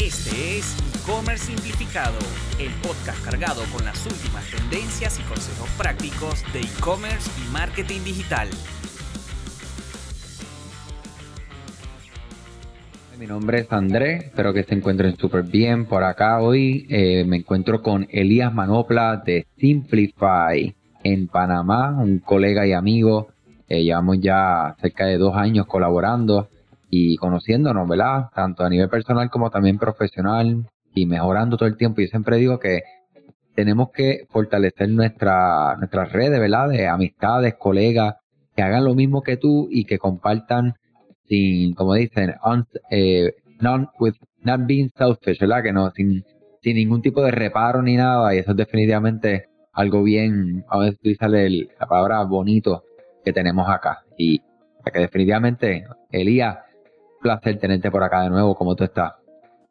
Este es E-Commerce Simplificado, el podcast cargado con las últimas tendencias y consejos prácticos de e-commerce y marketing digital. Mi nombre es Andrés, espero que se encuentren súper bien por acá hoy. Eh, me encuentro con Elías Manopla de Simplify en Panamá, un colega y amigo. Eh, llevamos ya cerca de dos años colaborando y conociéndonos, ¿verdad? Tanto a nivel personal como también profesional y mejorando todo el tiempo. Yo siempre digo que tenemos que fortalecer nuestra, nuestras redes, ¿verdad? De amistades, colegas, que hagan lo mismo que tú y que compartan sin, como dicen, eh, non, with not being selfish, ¿verdad? Que no, sin, sin ningún tipo de reparo ni nada. Y eso es definitivamente algo bien, a veces utilizar la palabra bonito que tenemos acá. Y que definitivamente, Elías, placer tenerte por acá de nuevo. ¿Cómo tú estás?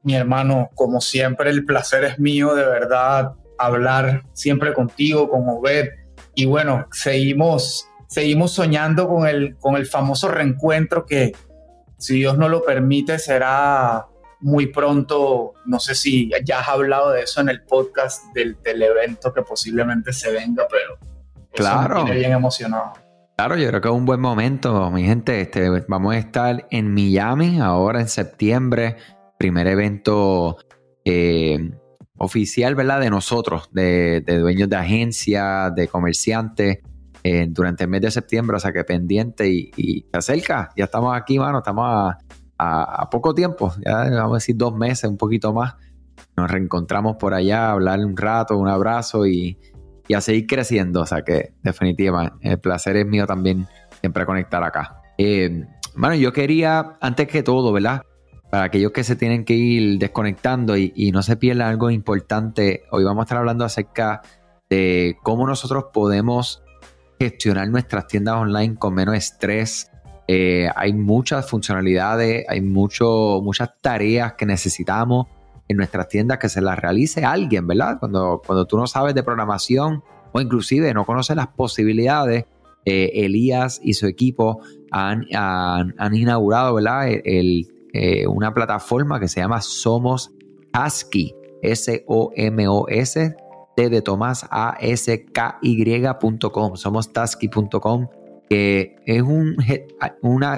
Mi hermano, como siempre, el placer es mío, de verdad, hablar siempre contigo, con Obed. Y bueno, seguimos, seguimos soñando con el, con el famoso reencuentro que, si Dios no lo permite, será muy pronto. No sé si ya has hablado de eso en el podcast del, del evento que posiblemente se venga, pero claro. me bien emocionado. Claro, yo creo que es un buen momento, mi gente. Este, vamos a estar en Miami ahora en septiembre, primer evento eh, oficial, ¿verdad? De nosotros, de, dueños de agencias, de comerciantes, eh, durante el mes de septiembre, o sea que pendiente y, se acerca. Ya estamos aquí, mano, estamos a, poco tiempo, ya vamos a decir dos meses, un poquito más. Nos reencontramos por allá, hablar un rato, un abrazo y y a seguir creciendo. O sea que definitivamente el placer es mío también siempre conectar acá. Eh, bueno, yo quería, antes que todo, ¿verdad? Para aquellos que se tienen que ir desconectando y, no se pierdan algo importante, hoy vamos a estar hablando acerca de cómo nosotros podemos gestionar nuestras tiendas online con menos estrés. Eh, hay muchas funcionalidades, hay mucho, muchas tareas que necesitamos en nuestras tiendas que se las realice alguien, ¿verdad? Cuando, cuando tú no sabes de programación o inclusive no conoces las posibilidades, eh, Elías y su equipo han, han, inaugurado, ¿verdad? El, eh, una plataforma que se llama Somos Tasky, S-O-M-O-S, T de Tomás, A-S-K-Y.com, somostasky.com, que es un,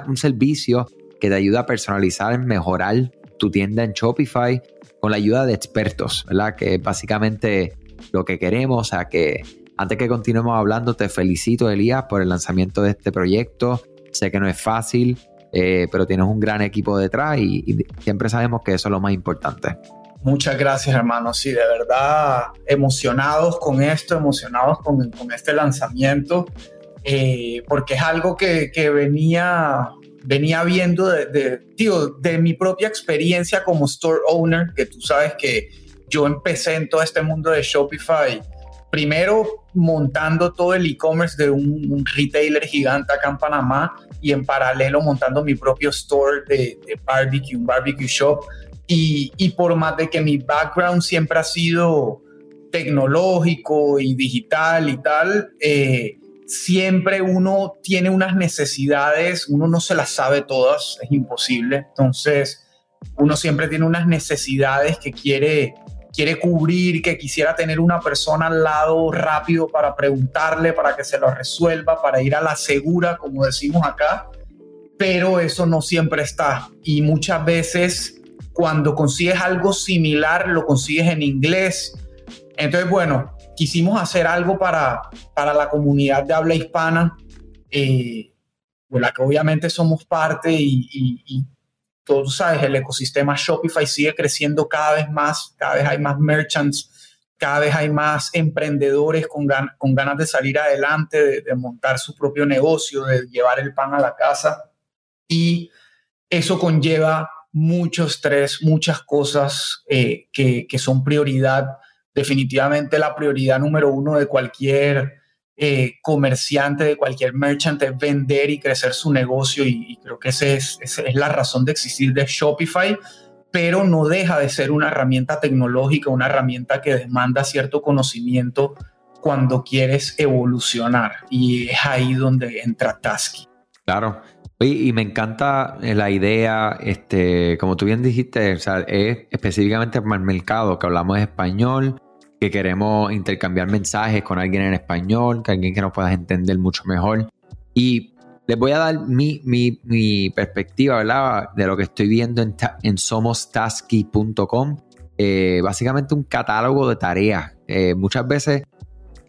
un servicio que te ayuda a personalizar, mejorar tu tienda en Shopify con la ayuda de expertos, ¿verdad? Que básicamente lo que queremos. O sea, que antes que continuemos hablando, te felicito, Elías, por el lanzamiento de este proyecto. Sé que no es fácil, eh, pero tienes un gran equipo detrás y, siempre sabemos que eso es lo más importante. Muchas gracias, hermano. Sí, de verdad, emocionados con esto, emocionados con, con este lanzamiento, eh, porque es algo que, que venía venía viendo de, tío, de mi propia experiencia como store owner, que tú sabes que yo empecé en todo este mundo de Shopify, primero montando todo el e-commerce de un, retailer gigante acá en Panamá y en paralelo montando mi propio store de, barbecue, un barbecue shop. Y, y por más de que mi background siempre ha sido tecnológico y digital y tal, eh, siempre uno tiene unas necesidades, uno no se las sabe todas, es imposible. Entonces, uno siempre tiene unas necesidades que quiere, quiere cubrir, que quisiera tener una persona al lado rápido para preguntarle, para que se lo resuelva, para ir a la segura, como decimos acá. Pero eso no siempre está. Y muchas veces cuando consigues algo similar, lo consigues en inglés. Entonces, bueno, quisimos hacer algo para, para la comunidad de habla hispana, eh, la que obviamente somos parte y, y, tú sabes, el ecosistema Shopify sigue creciendo cada vez más, cada vez hay más merchants, cada vez hay más emprendedores con, con ganas de salir adelante, de, montar su propio negocio, de llevar el pan a la casa. Y eso conlleva mucho estrés, muchas cosas eh, que, que, son prioridad definitivamente la prioridad número uno de cualquier eh, comerciante, de cualquier merchant es vender y crecer su negocio y, creo que esa es, es, la razón de existir de Shopify, pero no deja de ser una herramienta tecnológica, una herramienta que demanda cierto conocimiento cuando quieres evolucionar y es ahí donde entra Tasky. Claro, y me encanta eh, la idea, este, como tú bien dijiste, es específicamente para el mercado, que hablamos español, que queremos intercambiar mensajes con alguien en español, que alguien que nos pueda entender mucho mejor. Y les voy a dar mi, perspectiva, ¿verdad? De lo que estoy viendo en, en somostasky.com. Eh, básicamente un catálogo de tareas. Eh, muchas veces,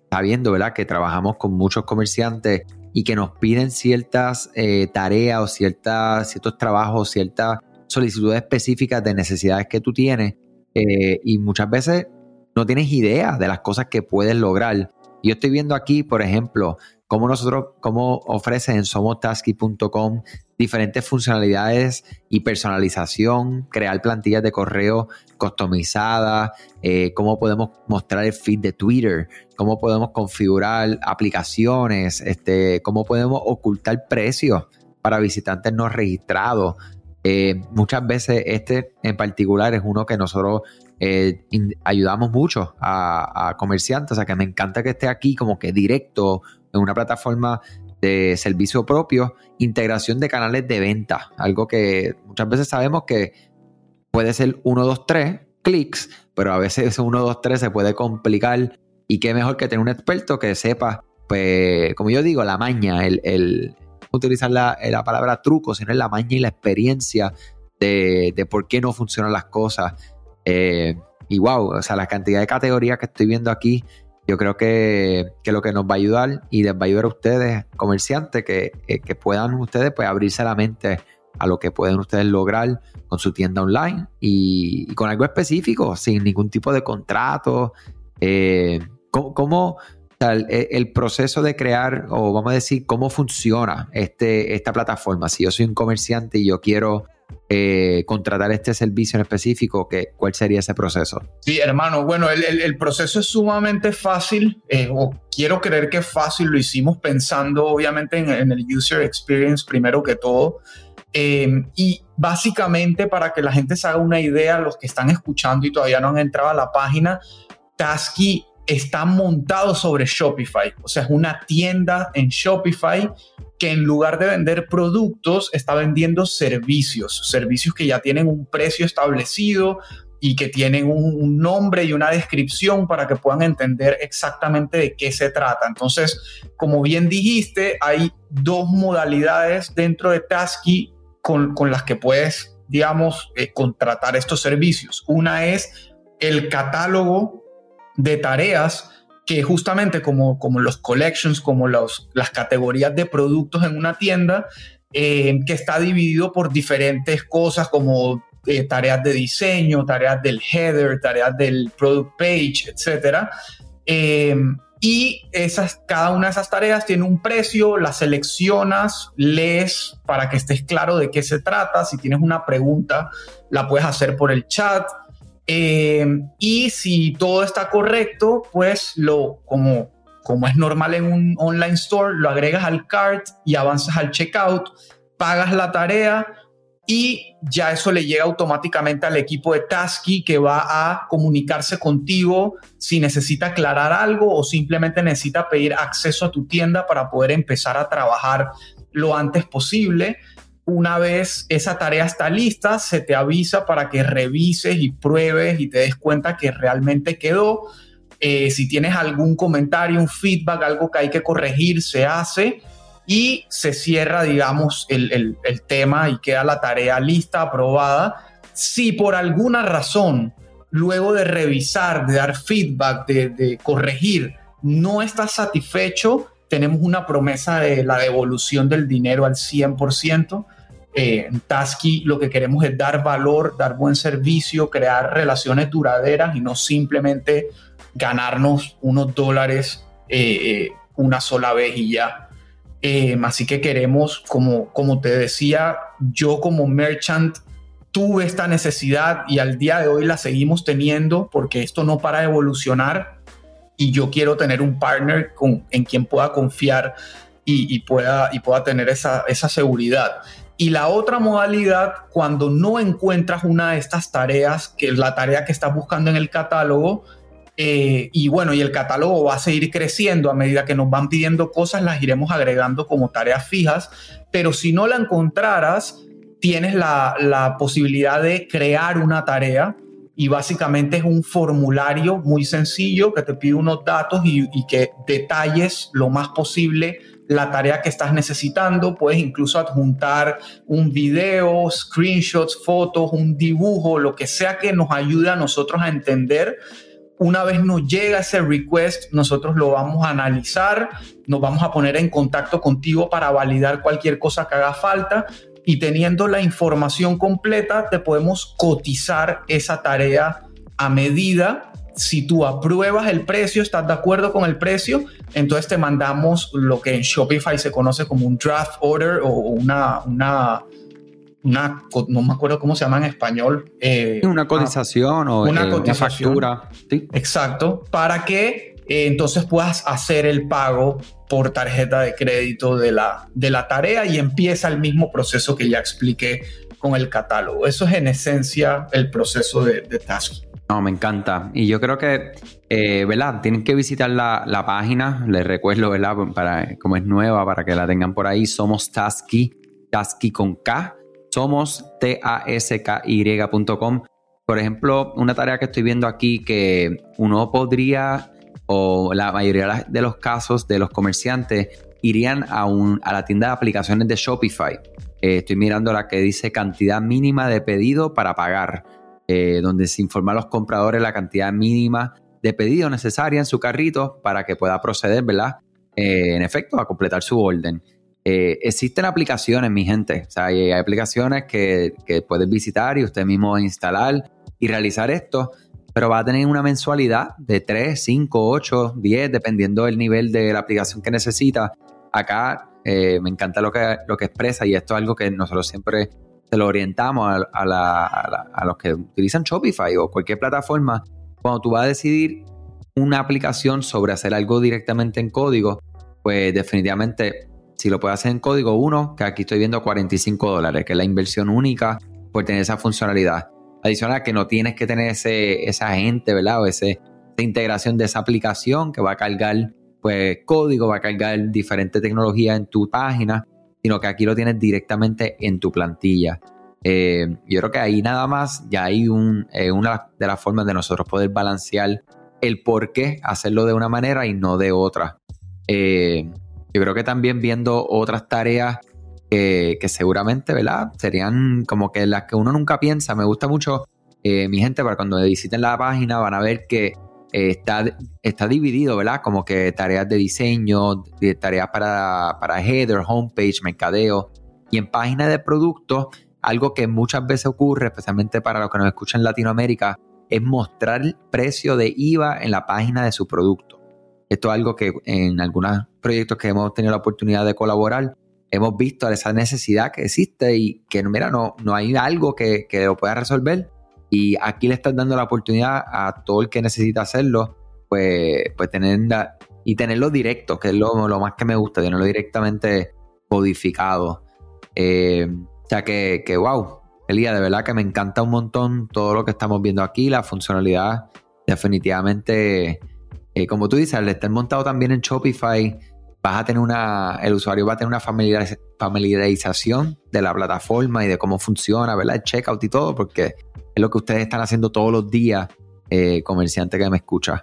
sabiendo, ¿verdad? Que trabajamos con muchos comerciantes y que nos piden ciertas eh, tareas o ciertas, ciertos trabajos, ciertas solicitudes específicas de necesidades que tú tienes eh, y muchas veces no tienes idea de las cosas que puedes lograr. Yo estoy viendo aquí, por ejemplo, cómo nosotros, cómo ofrecen en somotasky.com diferentes funcionalidades y personalización, crear plantillas de correo customizadas, eh, cómo podemos mostrar el feed de Twitter, cómo podemos configurar aplicaciones, este, cómo podemos ocultar precios para visitantes no registrados. Eh, muchas veces este en particular es uno que nosotros eh, ayudamos mucho a, a, comerciantes, o sea que me encanta que esté aquí como que directo en una plataforma de servicio propio, integración de canales de venta, algo que muchas veces sabemos que puede ser 1, 2, 3 clics, pero a veces ese 1, 2, 3 se puede complicar y qué mejor que tener un experto que sepa, pues, como yo digo, la maña, el, el utilizar la, la, palabra truco, sino la maña y la experiencia de, de por qué no funcionan las cosas. Eh, y wow, o sea, la cantidad de categorías que estoy viendo aquí yo creo que, lo que nos va a ayudar y les va a ayudar a ustedes, comerciantes, que, eh, que puedan ustedes pues abrirse la mente a lo que pueden ustedes lograr con su tienda online y, con algo específico, sin ningún tipo de contrato. Eh, ¿Cómo, el, proceso de crear, o vamos a decir, cómo funciona este, esta plataforma? Si yo soy un comerciante y yo quiero eh, contratar este servicio en específico, ¿qué, ¿cuál sería ese proceso? Sí, hermano, bueno, el, proceso es sumamente fácil, eh, o quiero creer que es fácil, lo hicimos pensando obviamente en, el user experience primero que todo. Eh, y básicamente para que la gente se haga una idea, los que están escuchando y todavía no han entrado a la página, Tasky está montado sobre Shopify. O sea, es una tienda en Shopify que en lugar de vender productos, está vendiendo servicios, servicios que ya tienen un precio establecido y que tienen un, nombre y una descripción para que puedan entender exactamente de qué se trata. Entonces, como bien dijiste, hay dos modalidades dentro de Tasky con, las que puedes, digamos, eh, contratar estos servicios. Una es el catálogo de tareas que justamente como, como los collections, como las categorías de productos en una tienda, eh, que está dividido por diferentes cosas como eh, tareas de diseño, tareas del header, tareas del product page, etc. Eh, y esas, cada una de esas tareas tiene un precio, las seleccionas, lees para que estés claro de qué se trata. Si tienes una pregunta, la puedes hacer por el chat. Eh, y si todo está correcto, pues lo, como, como es normal en un online store, lo agregas al cart y avanzas al checkout, pagas la tarea y ya eso le llega automáticamente al equipo de Tasky que va a comunicarse contigo si necesita aclarar algo o simplemente necesita pedir acceso a tu tienda para poder empezar a trabajar lo antes posible una vez esa tarea está lista, se te avisa para que revises y pruebes y te des cuenta que realmente quedó. Eh, si tienes algún comentario, un feedback, algo que hay que corregir, se hace y se cierra, digamos, el, tema y queda la tarea lista, aprobada. Si por alguna razón, luego de revisar, de dar feedback, de, de corregir, no estás satisfecho, tenemos una promesa de la devolución del dinero al 100%. Eh, en Tasky lo que queremos es dar valor, dar buen servicio, crear relaciones duraderas y no simplemente ganarnos unos dólares eh, eh, una sola vez y ya. así que queremos, como, como te decía, yo como merchant tuve esta necesidad y al día de hoy la seguimos teniendo porque esto no para de evolucionar y yo quiero tener un partner con, en quien pueda confiar y, pueda, y pueda tener esa, esa seguridad. Y la otra modalidad, cuando no encuentras una de estas tareas, que es la tarea que estás buscando en el catálogo, Eh, y bueno, y el catálogo va a seguir creciendo a medida que nos van pidiendo cosas, las iremos agregando como tareas fijas, pero si no la encontraras, tienes la, posibilidad de crear una tarea y básicamente es un formulario muy sencillo que te pide unos datos y, que detalles lo más posible la tarea que estás necesitando. Puedes incluso adjuntar un video, screenshots, fotos, un dibujo, lo que sea que nos ayude a nosotros a entender. Una vez nos llega ese request, nosotros lo vamos a analizar, nos vamos a poner en contacto contigo para validar cualquier cosa que haga falta y teniendo la información completa te podemos cotizar esa tarea a medida si tú apruebas el precio, estás de acuerdo con el precio, entonces te mandamos lo que en Shopify se conoce como un draft order o una, una, una no me acuerdo cómo se llama en español. Eh, una cotización o una, eh, factura. Exacto, para que eh, entonces puedas hacer el pago por tarjeta de crédito de la, de la tarea y empieza el mismo proceso que ya expliqué con el catálogo. Eso es en esencia el proceso de, de. No, me encanta. Y yo creo que, eh, ¿verdad? Tienen que visitar la, página. Les recuerdo, ¿verdad? Para, como es nueva, para que la tengan por ahí. Somos Tasky, Tasky con K. Somos T-A-S-K-Y.com. Por ejemplo, una tarea que estoy viendo aquí que uno podría, o la mayoría de los casos de los comerciantes, irían a, un, a la tienda de aplicaciones de Shopify. Eh, estoy mirando la que dice cantidad mínima de pedido para pagar eh, donde se informa a los compradores la cantidad mínima de pedido necesaria en su carrito para que pueda proceder, ¿verdad? Eh, en efecto, a completar su orden. Existen aplicaciones, mi gente. O sea, hay, aplicaciones que, que puedes visitar y usted mismo instalar y realizar esto, pero va a tener una mensualidad de 3, 5, 8, 10, dependiendo del nivel de la aplicación que necesita. Acá me encanta lo que, lo que expresa y esto es algo que nosotros siempre se lo orientamos a, los que utilizan Shopify o cualquier plataforma. Cuando tú vas a decidir una aplicación sobre hacer algo directamente en código, pues definitivamente si lo puedes hacer en código, uno, que aquí estoy viendo 45 dólares, que es la inversión única por tener esa funcionalidad. Adicional que no tienes que tener ese, esa gente, ¿verdad? O ese, esa integración de esa aplicación que va a cargar pues código, va a cargar diferente tecnología en tu página sino que aquí lo tienes directamente en tu plantilla. Eh, yo creo que ahí nada más ya hay eh, una de las formas de nosotros poder balancear el por qué hacerlo de una manera y no de otra. Eh, yo creo que también viendo otras tareas que seguramente, ¿verdad? Serían como que las que uno nunca piensa. Me gusta mucho, mi gente, para cuando visiten la página van a ver que está, está dividido, ¿verdad? Como que tareas de diseño, tareas para, para header, homepage, mercadeo. Y en página de producto, algo que muchas veces ocurre, especialmente para los que nos escuchan en Latinoamérica, es mostrar el precio de IVA en la página de su producto. Esto es algo que en algunos proyectos que hemos tenido la oportunidad de colaborar, hemos visto esa necesidad que existe y que, mira, no, no hay algo que, que lo pueda resolver y aquí le estás dando la oportunidad a todo el que necesita hacerlo, pues, pues tener y tenerlo directo, que es lo, lo, más que me gusta, tenerlo directamente codificado. Eh, o sea que, que, wow, Elía, de verdad que me encanta un montón todo lo que estamos viendo aquí, la funcionalidad definitivamente, eh, como tú dices, al estar montado también en Shopify, vas a tener una, el usuario va a tener una familiarización de la plataforma y de cómo funciona, ¿verdad? El checkout y todo, porque es lo que ustedes están haciendo todos los días, eh, comerciante que me escucha.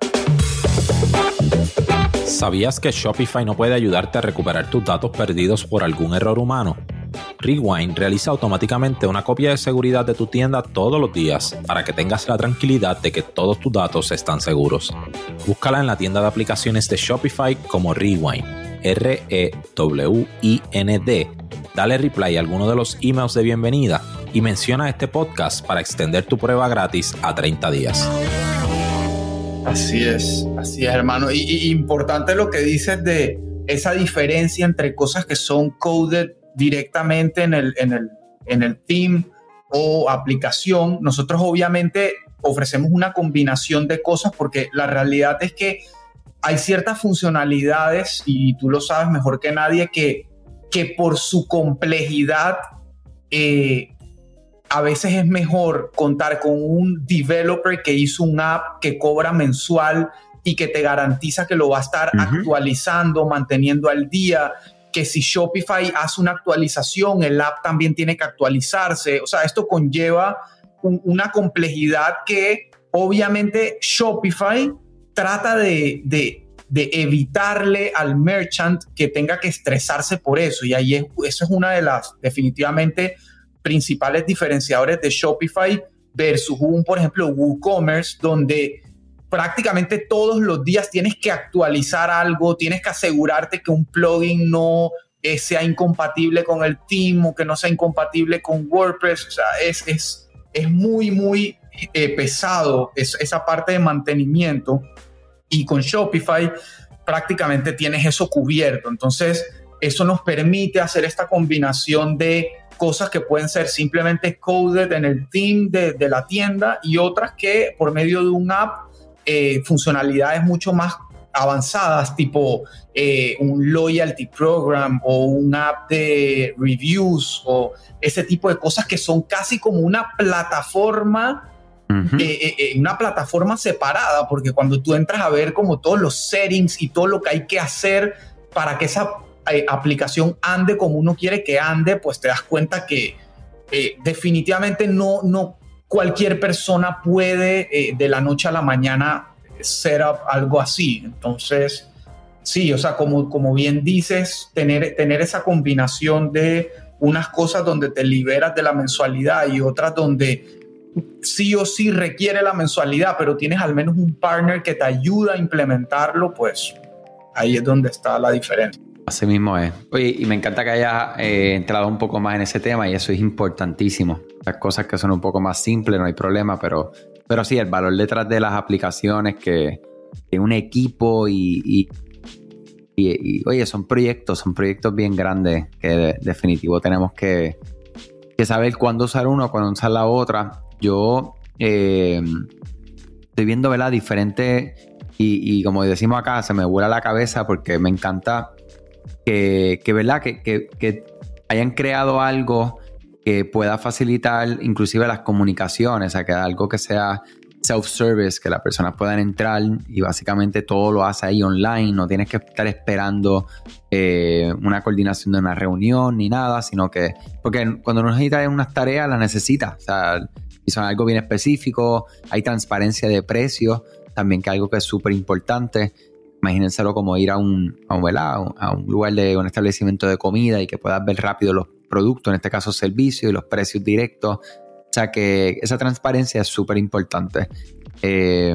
¿Sabías que Shopify no puede ayudarte a recuperar tus datos perdidos por algún error humano? Rewind realiza automáticamente una copia de seguridad de tu tienda todos los días para que tengas la tranquilidad de que todos tus datos están seguros. Búscala en la tienda de aplicaciones de Shopify como Rewind, R-E-W-I-N-D. Dale reply a alguno de los emails de bienvenida y menciona este podcast para extender tu prueba gratis a 30 días. Así es, así es, hermano. Y, importante lo que dices de esa diferencia entre cosas que son coded directamente en el, en el, en el team o aplicación. Nosotros obviamente ofrecemos una combinación de cosas porque la realidad es que hay ciertas funcionalidades, y tú lo sabes mejor que nadie, que, que por su complejidad eh, a veces es mejor contar con un developer que hizo un app que cobra mensual y que te garantiza que lo va a estar actualizando, manteniendo al día, que si Shopify hace una actualización, el app también tiene que actualizarse. O sea, esto conlleva una complejidad que obviamente Shopify trata de, de, evitarle al merchant que tenga que estresarse por eso. Y ahí es, eso es una de las definitivamente principales diferenciadores de Shopify versus un, por ejemplo, WooCommerce, donde prácticamente todos los días tienes que actualizar algo, tienes que asegurarte que un plugin no eh, sea incompatible con el team o que no sea incompatible con WordPress. O sea, es, es, es muy, muy eh, pesado esa parte de mantenimiento. Y con Shopify prácticamente tienes eso cubierto. Entonces, eso nos permite hacer esta combinación de cosas que pueden ser simplemente coded en el team de, la tienda y otras que por medio de un app eh, funcionalidades mucho más avanzadas, tipo eh, un loyalty program o un app de reviews o ese tipo de cosas que son casi como una plataforma, eh, una plataforma separada, porque cuando tú entras a ver como todos los settings y todo lo que hay que hacer para que esa aplicación ande como uno quiere que ande, pues te das cuenta que definitivamente no, no, cualquier persona puede eh, de la noche a la mañana ser algo así. Entonces, sí, o sea, como, como bien dices, tener, tener esa combinación de unas cosas donde te liberas de la mensualidad y otras donde sí o sí requiere la mensualidad, pero tienes al menos un partner que te ayuda a implementarlo, pues ahí es donde está la diferencia. Así mismo es. Oye, y me encanta que hayas eh, entrado un poco más en ese tema y eso es importantísimo. Las cosas que son un poco más simples, no hay problema, pero, pero sí, el valor detrás de las aplicaciones, que, un equipo y, oye, son proyectos, son proyectos bien grandes que de, definitivo tenemos que, saber cuándo usar uno, cuándo usar la otra. Yo eh, estoy viendo, ¿verdad? Diferente y, como decimos acá, se me vuela la cabeza porque me encanta que, ¿verdad? Que, hayan creado algo que pueda facilitar inclusive las comunicaciones, o sea, que algo que sea self-service, que las personas puedan entrar y básicamente todo lo hace ahí online, no tienes que estar esperando eh, una coordinación de una reunión ni nada, sino que, porque cuando uno necesita unas tareas, las necesita, o sea, y son algo bien específico, hay transparencia de precios, también que algo que es súper importante, imagínenselo como ir a un, a un, a un lugar de un establecimiento de comida y que puedas ver rápido los productos, en este caso servicios y los precios directos. O sea que esa transparencia es súper importante. Eh,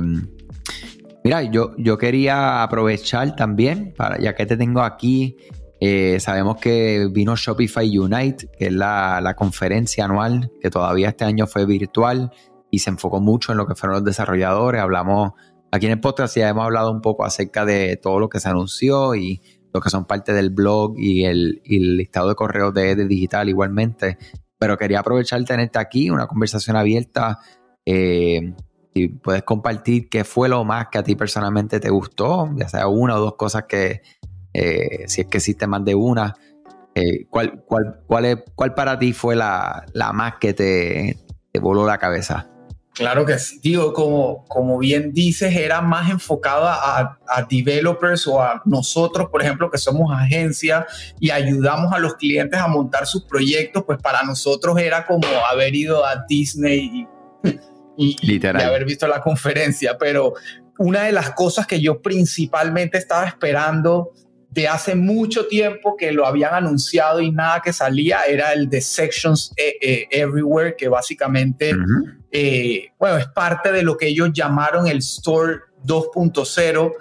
mira, yo, yo quería aprovechar también, para, ya que te tengo aquí, eh, sabemos que vino Shopify Unite, que es la, conferencia anual, que todavía este año fue virtual y se enfocó mucho en lo que fueron los desarrolladores. Hablamos Aquí en el podcast ya hemos hablado un poco acerca de todo lo que se anunció y lo que son parte del blog y el, listado de correos de, digital igualmente. Pero quería aprovechar tenerte aquí, una conversación abierta. Eh, y puedes compartir qué fue lo más que a ti personalmente te gustó, ya sea una o dos cosas que, eh, si es que existe más de una, eh, ¿cuál, cuál, cuál, cuál, para ti fue la, la más que te, te voló la cabeza? Claro que sí. Digo, como, como bien dices, era más enfocado a, developers o a nosotros, por ejemplo, que somos agencia y ayudamos a los clientes a montar sus proyectos, pues para nosotros era como haber ido a Disney y, y haber visto la conferencia. Pero una de las cosas que yo principalmente estaba esperando de hace mucho tiempo que lo habían anunciado y nada que salía, era el de Sections eh, eh, Everywhere, que básicamente, eh, bueno, es parte de lo que ellos llamaron el Store 2.0,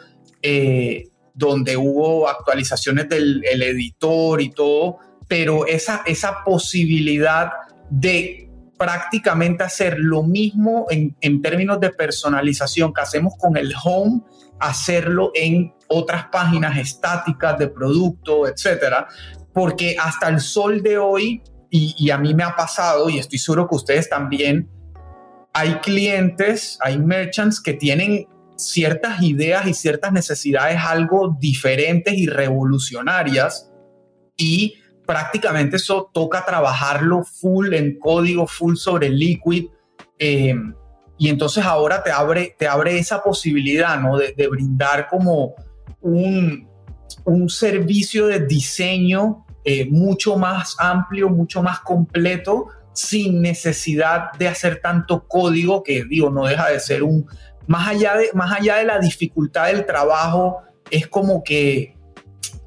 donde hubo actualizaciones del editor y todo, pero esa, esa posibilidad de prácticamente hacer lo mismo en, en términos de personalización que hacemos con el home, hacerlo en otras páginas estáticas de producto, etcétera, porque hasta el sol de hoy, y, a mí me ha pasado, y estoy seguro que ustedes también, hay clientes, hay merchants que tienen ciertas ideas y ciertas necesidades algo diferentes y revolucionarias y prácticamente eso toca trabajarlo full en código, full sobre Liquid. Eh, y entonces ahora te abre, te abre esa posibilidad ¿no? de, brindar como un, un, servicio de diseño eh, mucho más amplio, mucho más completo, sin necesidad de hacer tanto código que digo, no deja de ser un, más allá de, más allá de la dificultad del trabajo, es como que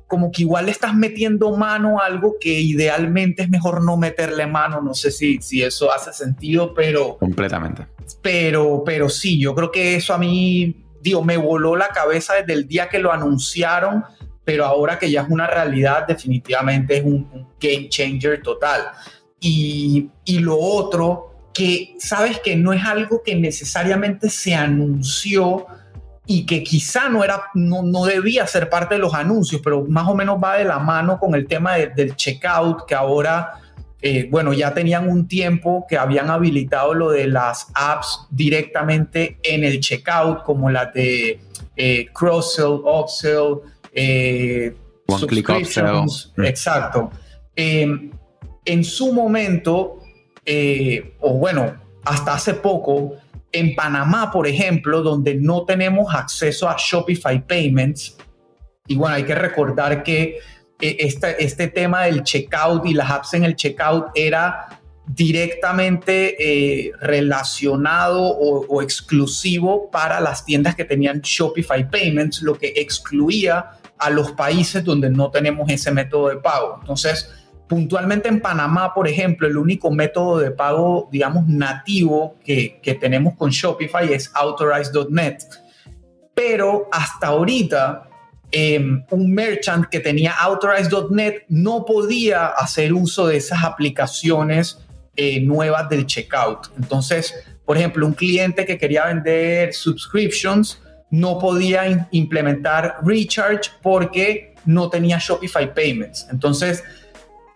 como que igual le estás metiendo mano a algo que idealmente es mejor no meterle mano. No sé si, si eso hace sentido, pero... Completamente. Pero, pero sí, yo creo que eso a mí, digo, me voló la cabeza desde el día que lo anunciaron, pero ahora que ya es una realidad, definitivamente es un, game changer total. Y, y lo otro, que sabes que no es algo que necesariamente se anunció, y que quizá no, era, no, no, debía ser parte de los anuncios, pero más o menos va de la mano con el tema del checkout, que ahora, eh, bueno, ya tenían un tiempo que habían habilitado lo de las apps directamente en el checkout, como la de eh, cross-sell, upsell, eh, One click upsell. Mm. Exacto. Em, en su momento, o bueno, hasta hace poco, en Panamá, por ejemplo, donde no tenemos acceso a Shopify Payments, y bueno, hay que recordar que este, este tema del checkout y las apps en el checkout era directamente eh, relacionado o, o, exclusivo para las tiendas que tenían Shopify Payments, lo que excluía a los países donde no tenemos ese método de pago. Entonces, Puntualmente en Panamá, por ejemplo, el único método de pago, digamos, nativo que, tenemos con Shopify es authorize.net. Pero hasta ahorita, em, un merchant que tenía authorize.net no podía hacer uso de esas aplicaciones eh, nuevas del checkout. Entonces, por ejemplo, un cliente que quería vender subscriptions no podía implementar recharge porque no tenía Shopify Payments. Entonces,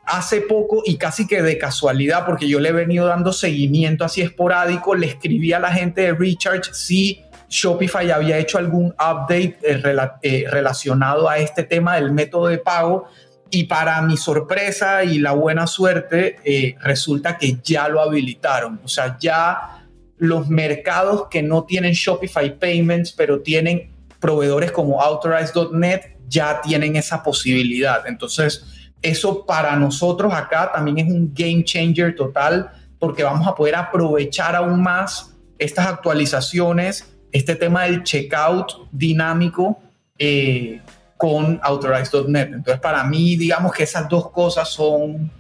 hace poco y casi que de casualidad, porque yo le he venido dando seguimiento así esporádico, le escribí a la gente de Recharge si Shopify había hecho algún update eh, eh, relacionado a este tema del método de pago. Y para mi sorpresa y la buena suerte, eh, resulta que ya lo habilitaron. O sea, ya los mercados que no tienen Shopify Payments, pero tienen proveedores como Authorize.net, ya tienen esa posibilidad. Entonces, eso para nosotros acá también es un game changer total porque vamos a poder aprovechar aún más estas actualizaciones, este tema del checkout dinámico eh, con Authorize.net. Entonces, para mí, digamos que esas dos cosas son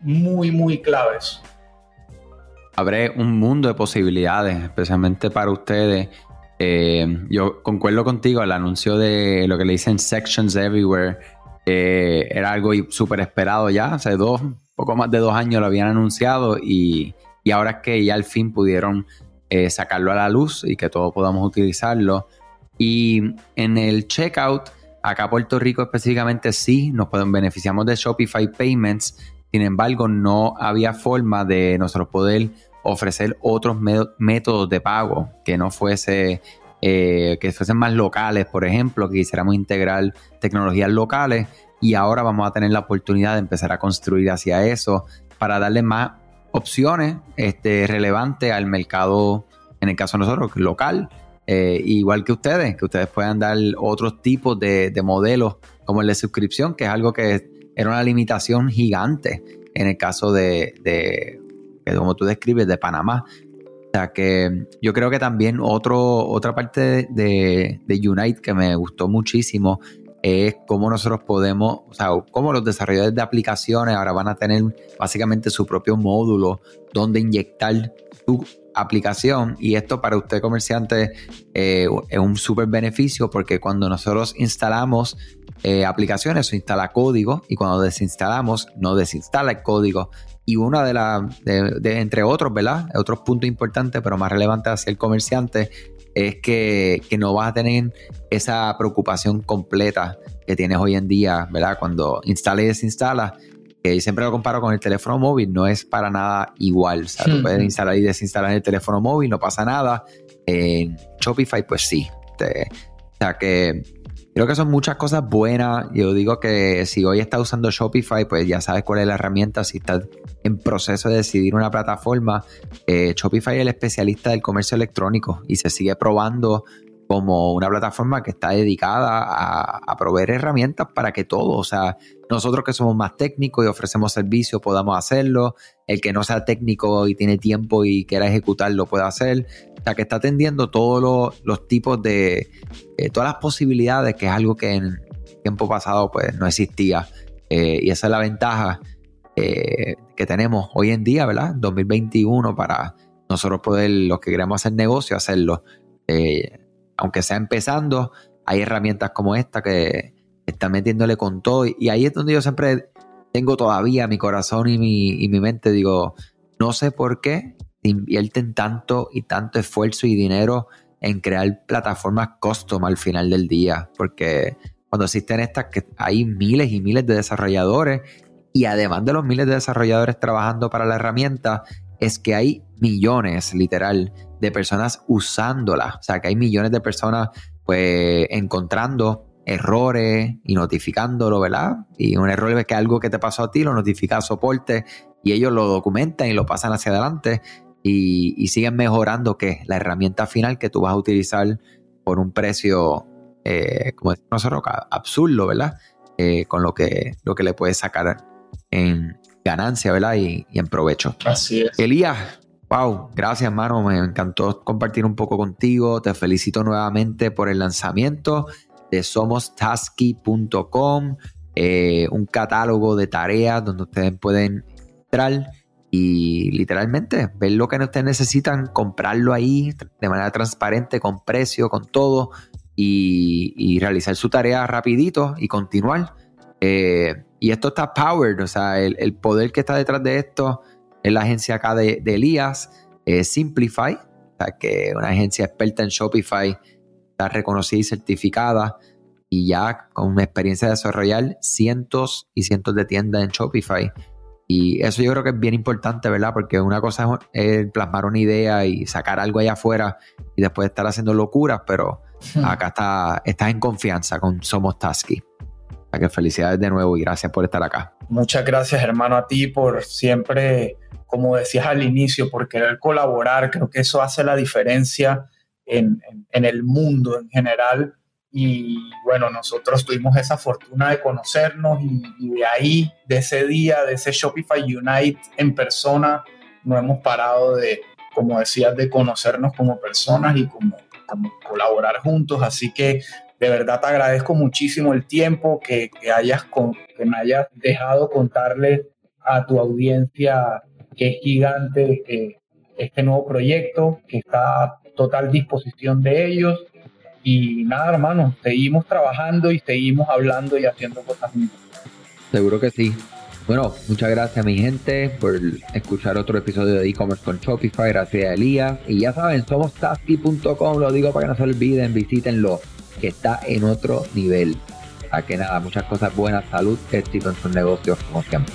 muy, muy claves. Abre un mundo de posibilidades, especialmente para ustedes. Eh, yo concuerdo contigo, el anuncio de lo que le dicen Sections Everywhere eh, era algo súper esperado ya, hace dos, poco más de dos años lo habían anunciado y, ahora es que ya al fin pudieron eh, sacarlo a la luz y que todos podamos utilizarlo. Y en el checkout, acá Puerto Rico específicamente sí, nos pueden, beneficiamos de Shopify Payments, sin embargo no había forma de nosotros poder ofrecer otros métodos de pago que no fuese eh, que fuesen más locales, por ejemplo, que quisiéramos integrar tecnologías locales y ahora vamos a tener la oportunidad de empezar a construir hacia eso para darle más opciones este, relevantes al mercado, en el caso de nosotros, local, eh, igual que ustedes, que ustedes puedan dar otros tipos de, modelos como el de suscripción, que es algo que era una limitación gigante en el caso de, de como tú describes, de Panamá. O sea que yo creo que también otro, otra parte de, Unite que me gustó muchísimo es cómo nosotros podemos, o sea, cómo los desarrolladores de aplicaciones ahora van a tener básicamente su propio módulo donde inyectar su aplicación. Y esto para usted comerciante eh, es un súper beneficio porque cuando nosotros instalamos eh, aplicaciones se instala código y cuando desinstalamos no desinstala el código y una de las, de, entre otros, ¿verdad? Otros puntos importantes, pero más relevantes hacia el comerciante, es que, no vas a tener esa preocupación completa que tienes hoy en día, ¿verdad? Cuando instala y desinstala, que siempre lo comparo con el teléfono móvil, no es para nada igual. O sea, tú puedes instalar y desinstalar en el teléfono móvil, no pasa nada. En Shopify, pues sí. o sea que creo que son muchas cosas buenas. Yo digo que si hoy estás usando Shopify, pues ya sabes cuál es la herramienta. Si estás en proceso de decidir una plataforma, eh, Shopify es el especialista del comercio electrónico y se sigue probando como una plataforma que está dedicada a, proveer herramientas para que todos, o sea, nosotros que somos más técnicos y ofrecemos servicios podamos hacerlo, el que no sea técnico y tiene tiempo y quiera ejecutarlo pueda hacer, o sea, que está atendiendo todos los, tipos de, eh, todas las posibilidades, que es algo que en tiempo pasado pues no existía. Eh, y esa es la ventaja eh, que tenemos hoy en día, ¿verdad? 2021 para nosotros poder, los que queremos hacer negocio, hacerlo aunque sea empezando, hay herramientas como esta que están metiéndole con todo. Y ahí es donde yo siempre tengo todavía mi corazón y mi, mi mente. Digo, no sé por qué invierten tanto y tanto esfuerzo y dinero en crear plataformas custom al final del día. Porque cuando existen estas, que hay miles y miles de desarrolladores y además de los miles de desarrolladores trabajando para la herramienta, es que hay millones, literal, de personas usándola. O sea, que hay millones de personas pues encontrando errores y notificándolo, ¿verdad? Y un error es que algo que te pasó a ti lo notifica a soporte y ellos lo documentan y lo pasan hacia adelante y, siguen mejorando que la herramienta final que tú vas a utilizar por un precio, eh, como decimos nosotros, absurdo, ¿verdad? Eh, con lo que, lo que le puedes sacar en ganancia, ¿verdad? Y, y en provecho. Así es. Elías, Wow, gracias hermano, me encantó compartir un poco contigo. Te felicito nuevamente por el lanzamiento de somostasky.com, eh, un catálogo de tareas donde ustedes pueden entrar y literalmente ver lo que ustedes necesitan, comprarlo ahí de manera transparente, con precio, con todo y, realizar su tarea rapidito y continuar. Eh, y esto está powered, o sea, el poder que está detrás de esto es la agencia acá de, Elías, Simplify, o sea, que una agencia experta en Shopify, está reconocida y certificada y ya con una experiencia de desarrollar cientos y cientos de tiendas en Shopify. Y eso yo creo que es bien importante, ¿verdad? Porque una cosa es plasmar una idea y sacar algo allá afuera y después estar haciendo locuras, pero hmm. acá está, estás en confianza con Somos Tasky. Así que felicidades de nuevo y gracias por estar acá. Muchas gracias, hermano, a ti por siempre como decías al inicio, por querer colaborar. Creo que eso hace la diferencia en, el mundo en general. Y bueno, nosotros tuvimos esa fortuna de conocernos y, de ahí, de ese día, de ese Shopify Unite en persona, no hemos parado de, como decías, de conocernos como personas y como, colaborar juntos. Así que de verdad te agradezco muchísimo el tiempo que, hayas que me hayas dejado contarle a tu audiencia que es gigante eh, este nuevo proyecto, que está a total disposición de ellos. Y nada, hermano, seguimos trabajando y seguimos hablando y haciendo cosas juntos. Seguro que sí. Bueno, muchas gracias mi gente por escuchar otro episodio de e-commerce con Shopify. Gracias a Elías. Y ya saben, somos tasky.com. Lo digo para que no se olviden, visítenlo, que está en otro nivel. A que nada, muchas cosas buenas, salud, éxito en sus negocios, como siempre.